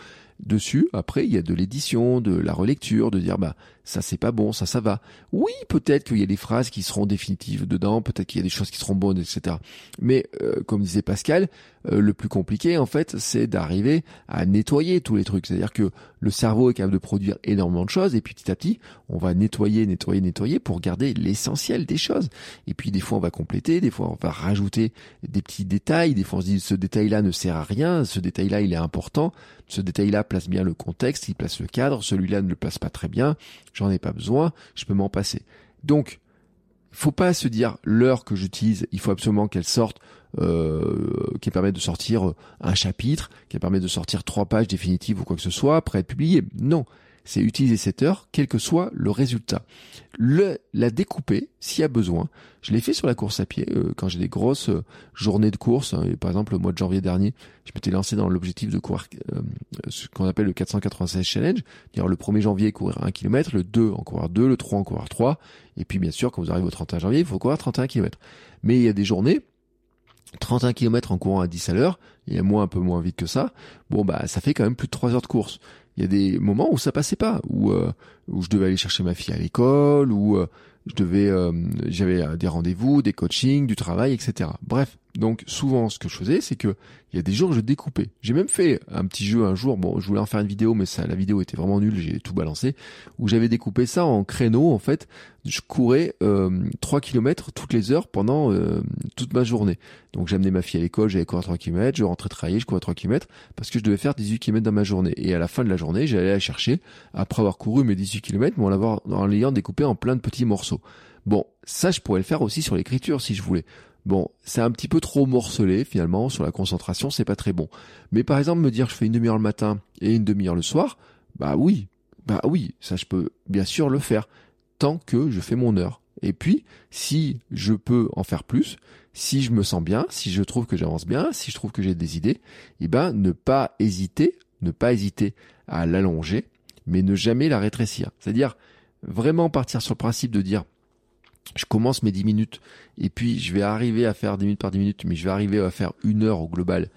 Dessus, après, il y a de l'édition, de la relecture, de dire bah ça c'est pas bon, ça ça va. Oui, peut-être qu'il y a des phrases qui seront définitives dedans, peut-être qu'il y a des choses qui seront bonnes, etc. Mais euh, comme disait Pascal, euh, le plus compliqué en fait, c'est d'arriver à nettoyer tous les trucs. C'est-à-dire que le cerveau est capable de produire énormément de choses et puis petit à petit, on va nettoyer, nettoyer, nettoyer pour garder l'essentiel des choses. Et puis des fois on va compléter, des fois on va rajouter des petits détails, des fois on se dit ce détail-là ne sert à rien, ce détail-là il est important, ce détail-là place bien le contexte, il place le cadre, celui-là ne le place pas très bien, j'en ai pas besoin, je peux m'en passer. Donc, faut pas se dire l'heure que j'utilise, il faut absolument qu'elle sorte, euh, qu'elle permette de sortir un chapitre, qu'elle permette de sortir trois pages définitives ou quoi que ce soit, après être publié. Non, c'est utiliser cette heure, quel que soit le résultat. Le, la découper, s'il y a besoin. Je l'ai fait sur la course à pied, euh, quand j'ai des grosses euh, journées de course. Hein, par exemple, le mois de janvier dernier, je m'étais lancé dans l'objectif de courir euh, ce qu'on appelle le 496 Challenge. Dire le 1er janvier, courir 1 km, le 2 en courir 2, le 3 en courir 3. Et puis, bien sûr, quand vous arrivez au 31 janvier, il faut courir 31 km. Mais il y a des journées, 31 km en courant à 10 à l'heure, il y a moins un peu moins vite que ça. Bon bah ça fait quand même plus de 3 heures de course il y a des moments où ça passait pas, où euh, où je devais aller chercher ma fille à l'école, où euh, je devais, euh, j'avais des rendez-vous, des coachings, du travail, etc. Bref, donc souvent ce que je faisais, c'est que il y a des jours je découpais. J'ai même fait un petit jeu un jour. Bon, je voulais en faire une vidéo, mais ça, la vidéo était vraiment nulle. J'ai tout balancé. Où j'avais découpé ça en créneaux. En fait, je courais euh, 3 km toutes les heures pendant euh, toute ma journée. Donc j'amenais ma fille à l'école, j'allais courir 3 km, je rentrais travailler, je courais 3 km parce que je devais faire 18 km dans ma journée. Et à la fin de la journée, j'allais la chercher après avoir couru mes 18 km, mais en en l'ayant découpé en plein de petits morceaux. Bon, ça je pourrais le faire aussi sur l'écriture si je voulais. Bon, c'est un petit peu trop morcelé finalement sur la concentration, c'est pas très bon. Mais par exemple me dire je fais une demi-heure le matin et une demi-heure le soir, bah oui, bah oui, ça je peux bien sûr le faire tant que je fais mon heure. Et puis, si je peux en faire plus, si je me sens bien, si je trouve que j'avance bien, si je trouve que j'ai des idées, eh ben ne pas hésiter, ne pas hésiter à l'allonger, mais ne jamais la rétrécir. C'est-à-dire vraiment partir sur le principe de dire je commence mes 10 minutes et puis je vais arriver à faire 10 minutes par 10 minutes, mais je vais arriver à faire une heure au global.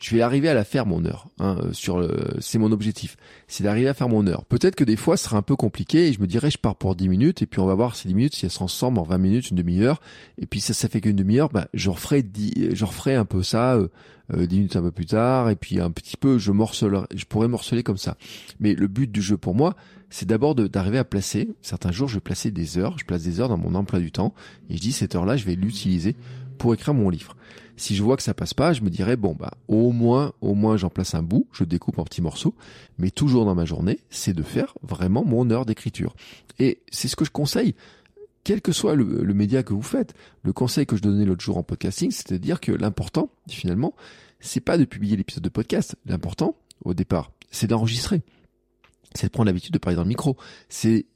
Je vais arriver à la faire mon heure. Hein, euh, sur le, c'est mon objectif, c'est d'arriver à faire mon heure. Peut-être que des fois ce sera un peu compliqué et je me dirais je pars pour 10 minutes et puis on va voir ces 10 minutes si elles se transforment en 20 minutes, une demi-heure. Et puis ça, ça fait qu'une demi-heure, bah, je referai 10, je referai un peu ça euh, euh, 10 minutes un peu plus tard et puis un petit peu je morcelerai, je pourrais morceler comme ça. Mais le but du jeu pour moi, c'est d'abord d'arriver à placer. Certains jours, je vais placer des heures. Je place des heures dans mon emploi du temps. Et je dis, cette heure-là, je vais l'utiliser pour écrire mon livre. Si je vois que ça passe pas, je me dirais, bon, bah, au moins, au moins, j'en place un bout. Je découpe en petits morceaux. Mais toujours dans ma journée, c'est de faire vraiment mon heure d'écriture. Et c'est ce que je conseille quel que soit le, le, média que vous faites. Le conseil que je donnais l'autre jour en podcasting, c'était de dire que l'important, finalement, c'est pas de publier l'épisode de podcast. L'important, au départ, c'est d'enregistrer c'est de prendre l'habitude de parler dans le micro. C'est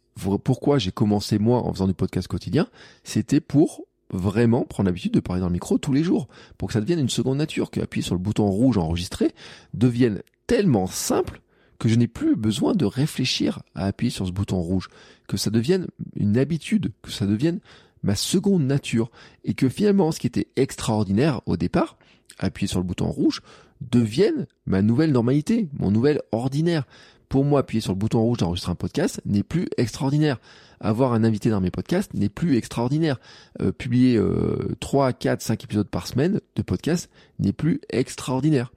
pourquoi j'ai commencé moi en faisant du podcast quotidien, c'était pour vraiment prendre l'habitude de parler dans le micro tous les jours, pour que ça devienne une seconde nature, que appuyer sur le bouton rouge enregistrer devienne tellement simple que je n'ai plus besoin de réfléchir à appuyer sur ce bouton rouge, que ça devienne une habitude, que ça devienne ma seconde nature, et que finalement ce qui était extraordinaire au départ, appuyer sur le bouton rouge, devienne ma nouvelle normalité, mon nouvel ordinaire pour moi, appuyer sur le bouton rouge d'enregistrer un podcast n'est plus extraordinaire. Avoir un invité dans mes podcasts n'est plus extraordinaire. Euh, publier euh, 3, 4, 5 épisodes par semaine de podcast n'est plus extraordinaire.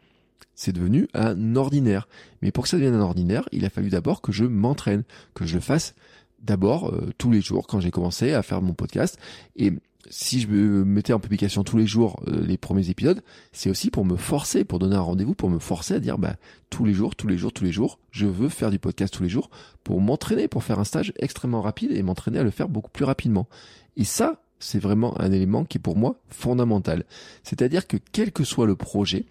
C'est devenu un ordinaire. Mais pour que ça devienne un ordinaire, il a fallu d'abord que je m'entraîne, que je le fasse d'abord euh, tous les jours quand j'ai commencé à faire mon podcast. Et si je me mettais en publication tous les jours euh, les premiers épisodes, c'est aussi pour me forcer, pour donner un rendez-vous, pour me forcer à dire bah tous les jours, tous les jours, tous les jours, je veux faire du podcast tous les jours pour m'entraîner, pour faire un stage extrêmement rapide et m'entraîner à le faire beaucoup plus rapidement. Et ça, c'est vraiment un élément qui est pour moi fondamental. C'est-à-dire que quel que soit le projet,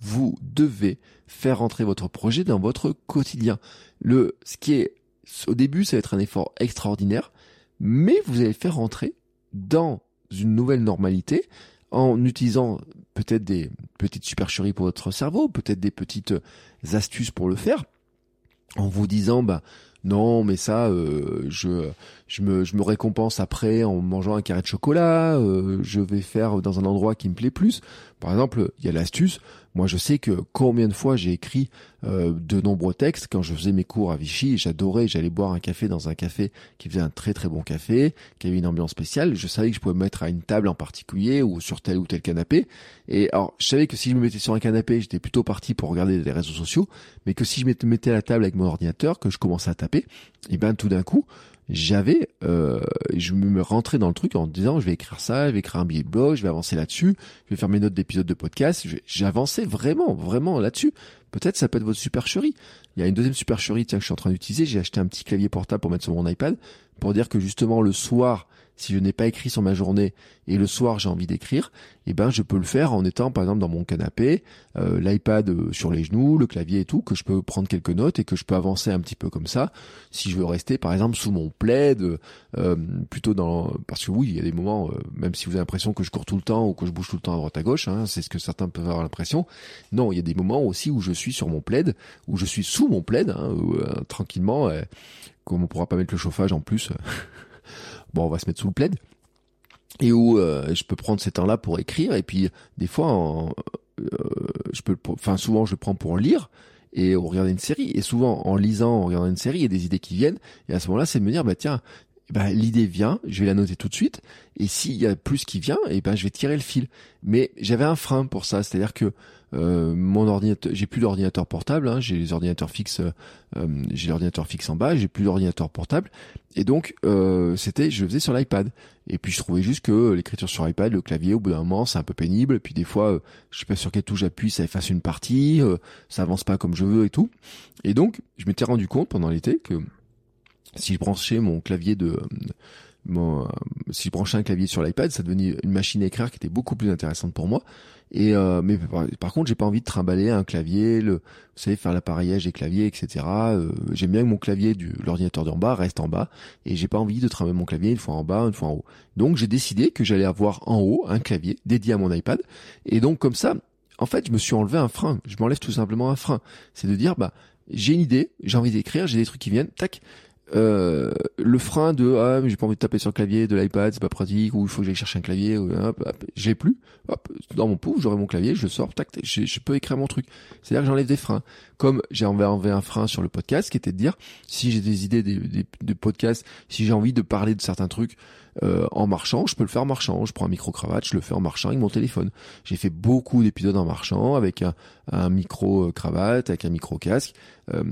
vous devez faire rentrer votre projet dans votre quotidien. Le, ce qui est, au début, ça va être un effort extraordinaire, mais vous allez faire rentrer dans une nouvelle normalité en utilisant peut-être des petites supercheries pour votre cerveau, peut-être des petites astuces pour le faire, en vous disant, bah, non, mais ça, euh, je, je, me, je me récompense après en mangeant un carré de chocolat, euh, je vais faire dans un endroit qui me plaît plus. Par exemple, il y a l'astuce, moi, je sais que combien de fois j'ai écrit euh, de nombreux textes quand je faisais mes cours à Vichy. J'adorais, j'allais boire un café dans un café qui faisait un très très bon café, qui avait une ambiance spéciale. Je savais que je pouvais me mettre à une table en particulier ou sur tel ou tel canapé. Et alors, je savais que si je me mettais sur un canapé, j'étais plutôt parti pour regarder les réseaux sociaux, mais que si je me mettais à la table avec mon ordinateur, que je commençais à taper, et ben tout d'un coup, j'avais, euh, je me rentrais dans le truc en disant, je vais écrire ça, je vais écrire un billet de blog, je vais avancer là-dessus, je vais faire mes notes d'épisodes de podcast. J'avançais vraiment, vraiment là-dessus. Peut-être ça peut être votre supercherie. Il y a une deuxième supercherie tiens, que je suis en train d'utiliser. J'ai acheté un petit clavier portable pour mettre sur mon iPad pour dire que justement le soir, si je n'ai pas écrit sur ma journée et le soir j'ai envie d'écrire, eh ben je peux le faire en étant par exemple dans mon canapé, euh, l'iPad euh, sur les genoux, le clavier et tout, que je peux prendre quelques notes et que je peux avancer un petit peu comme ça. Si je veux rester par exemple sous mon plaid, euh, plutôt dans parce que oui il y a des moments, même si vous avez l'impression que je cours tout le temps ou que je bouge tout le temps à droite à gauche, hein, c'est ce que certains peuvent avoir l'impression. Non, il y a des moments aussi où je suis sur mon plaid, où je suis sous mon plaid, hein, tranquillement. comme on pourra pas mettre le chauffage en plus. bon, on va se mettre sous le plaid, et où euh, je peux prendre ces temps-là pour écrire, et puis des fois, euh, je peux, enfin souvent je le prends pour lire et regarder une série, et souvent en lisant, en regardant une série, il y a des idées qui viennent, et à ce moment-là, c'est de me dire, bah tiens, bah, l'idée vient, je vais la noter tout de suite, et s'il y a plus qui vient, et ben je vais tirer le fil. Mais j'avais un frein pour ça, c'est-à-dire que euh, mon ordinateur, j'ai plus d'ordinateur portable, hein, j'ai les ordinateurs fixes, euh, j'ai l'ordinateur fixe en bas, j'ai plus d'ordinateur portable, et donc euh, c'était, je faisais sur l'iPad. Et puis je trouvais juste que l'écriture sur iPad, le clavier, au bout d'un moment, c'est un peu pénible. Et puis des fois, je sais pas sur quelle touche j'appuie, ça efface une partie, ça avance pas comme je veux et tout. Et donc, je m'étais rendu compte pendant l'été que si je branchais mon clavier de mon, si je branchais un clavier sur l'iPad, ça devenait une machine à écrire qui était beaucoup plus intéressante pour moi. Et euh, mais par, contre, j'ai pas envie de trimballer un clavier, le, vous savez, faire l'appareillage des claviers, etc. Euh, J'aime bien que mon clavier du l'ordinateur d'en bas reste en bas, et j'ai pas envie de trimballer mon clavier une fois en bas, une fois en haut. Donc j'ai décidé que j'allais avoir en haut un clavier dédié à mon iPad, et donc comme ça, en fait, je me suis enlevé un frein. Je m'enlève tout simplement un frein. C'est de dire, bah j'ai une idée, j'ai envie d'écrire, j'ai des trucs qui viennent, tac, euh, le frein de ah mais j'ai pas envie de taper sur le clavier de l'iPad c'est pas pratique ou il faut que j'aille chercher un clavier hop, hop, j'ai plus. Hop dans mon pouf j'aurai mon clavier je sors tac, je, peux écrire mon truc. C'est à dire que j'enlève des freins. Comme j'ai enlevé un frein sur le podcast qui était de dire si j'ai des idées de, de podcast si j'ai envie de parler de certains trucs euh, en marchant, je peux le faire en marchant. Je prends un micro cravate, je le fais en marchant avec mon téléphone. J'ai fait beaucoup d'épisodes en marchant avec un, un micro cravate, avec un micro casque, euh,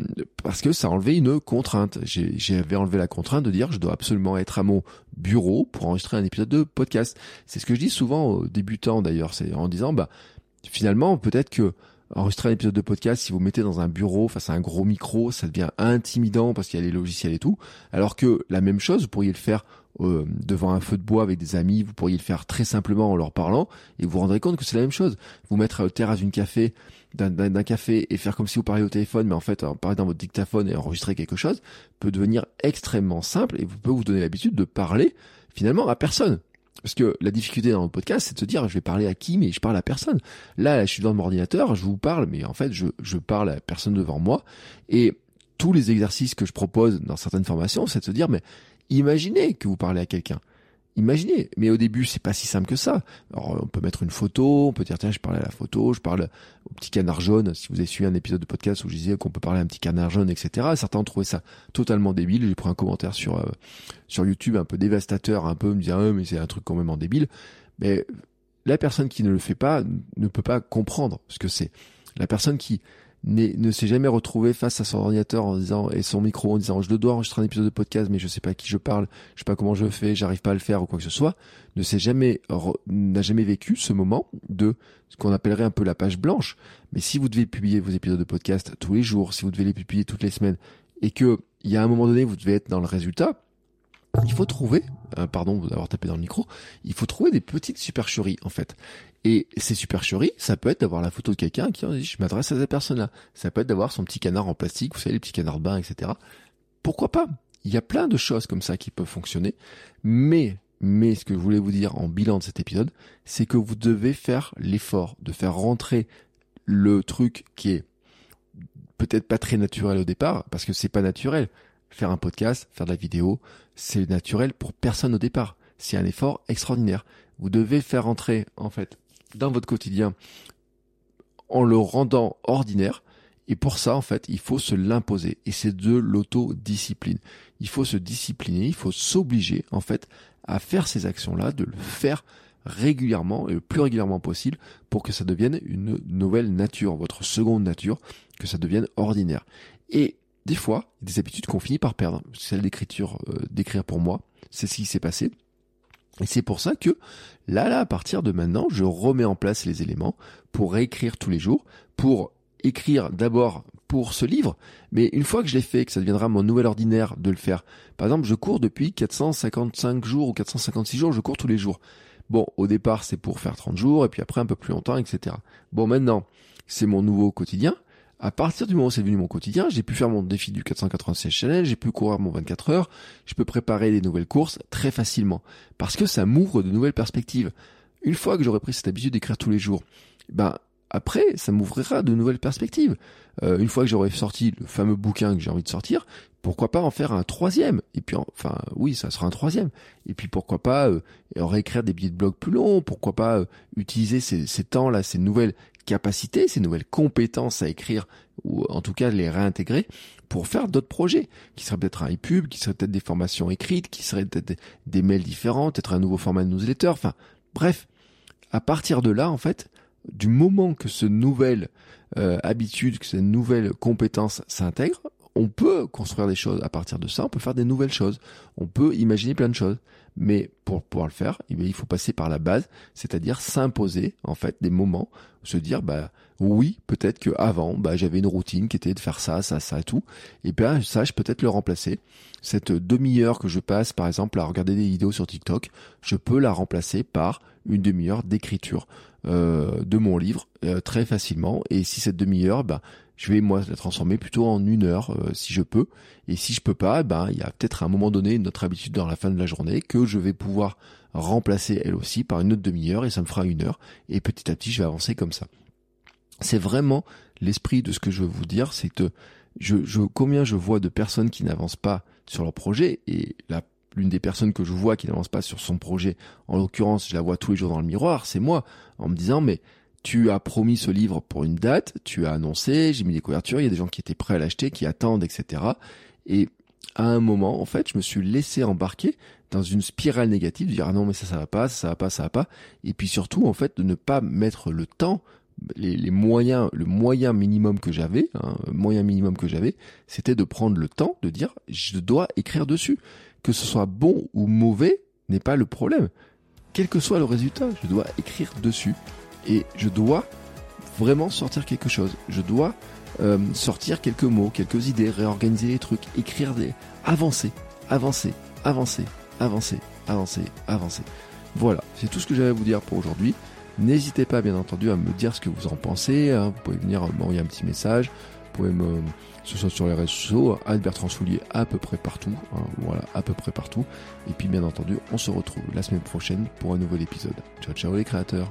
parce que ça a enlevé une contrainte. J'avais enlevé la contrainte de dire je dois absolument être à mon bureau pour enregistrer un épisode de podcast. C'est ce que je dis souvent aux débutants d'ailleurs, c'est en disant bah finalement peut-être que enregistrer un épisode de podcast, si vous mettez dans un bureau face à un gros micro, ça devient intimidant parce qu'il y a les logiciels et tout. Alors que la même chose, vous pourriez le faire euh, devant un feu de bois avec des amis, vous pourriez le faire très simplement en leur parlant et vous vous rendrez compte que c'est la même chose. Vous mettre à la terrasse d'une café, d'un café et faire comme si vous parliez au téléphone, mais en fait parler dans votre dictaphone et enregistrer quelque chose peut devenir extrêmement simple et vous pouvez vous donner l'habitude de parler finalement à personne. Parce que la difficulté dans le podcast, c'est de se dire, je vais parler à qui, mais je parle à personne. Là, je suis devant mon ordinateur, je vous parle, mais en fait, je, je parle à personne devant moi. Et tous les exercices que je propose dans certaines formations, c'est de se dire, mais Imaginez que vous parlez à quelqu'un. Imaginez. Mais au début, c'est pas si simple que ça. Alors, on peut mettre une photo, on peut dire, tiens, je parle à la photo, je parle au petit canard jaune. Si vous avez suivi un épisode de podcast où je disais qu'on peut parler à un petit canard jaune, etc. Certains ont trouvé ça totalement débile. J'ai pris un commentaire sur, euh, sur YouTube un peu dévastateur, un peu me disant, ah, mais c'est un truc quand même en débile. Mais la personne qui ne le fait pas ne peut pas comprendre ce que c'est. La personne qui, ne s'est jamais retrouvé face à son ordinateur en disant et son micro en disant je dois enregistrer un épisode de podcast mais je sais pas à qui je parle, je sais pas comment je fais, j'arrive pas à le faire ou quoi que ce soit, ne s'est jamais n'a jamais vécu ce moment de ce qu'on appellerait un peu la page blanche. Mais si vous devez publier vos épisodes de podcast tous les jours, si vous devez les publier toutes les semaines et que il y a un moment donné vous devez être dans le résultat, il faut trouver, euh, pardon d'avoir tapé dans le micro, il faut trouver des petites supercheries en fait. Et ces supercheries, ça peut être d'avoir la photo de quelqu'un qui dit je m'adresse à cette personne-là. Ça peut être d'avoir son petit canard en plastique, vous savez les petits canards de bain, etc. Pourquoi pas? Il y a plein de choses comme ça qui peuvent fonctionner, mais Mais ce que je voulais vous dire en bilan de cet épisode, c'est que vous devez faire l'effort de faire rentrer le truc qui est peut-être pas très naturel au départ, parce que c'est pas naturel. Faire un podcast, faire de la vidéo, c'est naturel pour personne au départ. C'est un effort extraordinaire. Vous devez faire rentrer, en fait, dans votre quotidien, en le rendant ordinaire. Et pour ça, en fait, il faut se l'imposer. Et c'est de l'autodiscipline. Il faut se discipliner, il faut s'obliger, en fait, à faire ces actions-là, de le faire régulièrement et le plus régulièrement possible pour que ça devienne une nouvelle nature, votre seconde nature, que ça devienne ordinaire. Et des fois, des habitudes qu'on finit par perdre. Celle d'écriture, euh, d'écrire pour moi, c'est ce qui s'est passé. Et c'est pour ça que là, là, à partir de maintenant, je remets en place les éléments pour réécrire tous les jours, pour écrire d'abord pour ce livre, mais une fois que je l'ai fait, que ça deviendra mon nouvel ordinaire de le faire. Par exemple, je cours depuis 455 jours ou 456 jours, je cours tous les jours. Bon, au départ, c'est pour faire 30 jours, et puis après un peu plus longtemps, etc. Bon, maintenant, c'est mon nouveau quotidien. À partir du moment où c'est devenu mon quotidien, j'ai pu faire mon défi du 496 challenge, j'ai pu courir mon 24 heures, je peux préparer des nouvelles courses très facilement. Parce que ça m'ouvre de nouvelles perspectives. Une fois que j'aurai pris cette habitude d'écrire tous les jours, ben, après, ça m'ouvrira de nouvelles perspectives. Euh, une fois que j'aurai sorti le fameux bouquin que j'ai envie de sortir, pourquoi pas en faire un troisième? Et puis, enfin, oui, ça sera un troisième. Et puis, pourquoi pas euh, réécrire des billets de blog plus longs? Pourquoi pas euh, utiliser ces, ces temps-là, ces nouvelles capacités, ces nouvelles compétences à écrire, ou en tout cas les réintégrer pour faire d'autres projets, qui seraient peut-être un e-pub, qui seraient peut-être des formations écrites, qui seraient peut-être des, mails différents, peut-être un nouveau format de newsletter, enfin, bref. À partir de là, en fait, du moment que ce nouvelle euh, habitude, que cette nouvelle compétence s'intègre, on peut construire des choses à partir de ça, on peut faire des nouvelles choses, on peut imaginer plein de choses. Mais pour pouvoir le faire, eh il faut passer par la base, c'est-à-dire s'imposer en fait des moments, se dire bah oui, peut-être que avant, bah j'avais une routine qui était de faire ça, ça, ça tout, et bien ça, je peux peut-être le remplacer. Cette demi-heure que je passe, par exemple, à regarder des vidéos sur TikTok, je peux la remplacer par une demi-heure d'écriture euh, de mon livre euh, très facilement. Et si cette demi-heure, ben, je vais moi la transformer plutôt en une heure euh, si je peux. Et si je peux pas, ben il y a peut-être à un moment donné notre habitude dans la fin de la journée que je vais pouvoir remplacer elle aussi par une autre demi-heure et ça me fera une heure. Et petit à petit, je vais avancer comme ça. C'est vraiment l'esprit de ce que je veux vous dire, c'est que je, je, combien je vois de personnes qui n'avancent pas sur leur projet et l'une des personnes que je vois qui n'avance pas sur son projet, en l'occurrence, je la vois tous les jours dans le miroir, c'est moi, en me disant, mais tu as promis ce livre pour une date, tu as annoncé, j'ai mis des couvertures, il y a des gens qui étaient prêts à l'acheter, qui attendent, etc. Et à un moment, en fait, je me suis laissé embarquer dans une spirale négative, de dire ah non mais ça ça va pas, ça, va pas, ça va pas, et puis surtout en fait de ne pas mettre le temps, les, moyens, le moyen minimum que j'avais, hein, moyen minimum que j'avais, c'était de prendre le temps de dire je dois écrire dessus que ce soit bon ou mauvais n'est pas le problème. Quel que soit le résultat, je dois écrire dessus et je dois vraiment sortir quelque chose. Je dois euh, sortir quelques mots, quelques idées, réorganiser les trucs, écrire des, avancer, avancer, avancer, avancer, avancer, avancer. Voilà, c'est tout ce que j'avais à vous dire pour aujourd'hui. N'hésitez pas, bien entendu, à me dire ce que vous en pensez. Hein. Vous pouvez venir m'envoyer un petit message. Vous pouvez me, ce soit sur les réseaux sociaux, Anne Bertrand Soulier à peu près partout, hein, voilà, à peu près partout. Et puis bien entendu, on se retrouve la semaine prochaine pour un nouvel épisode. Ciao ciao les créateurs.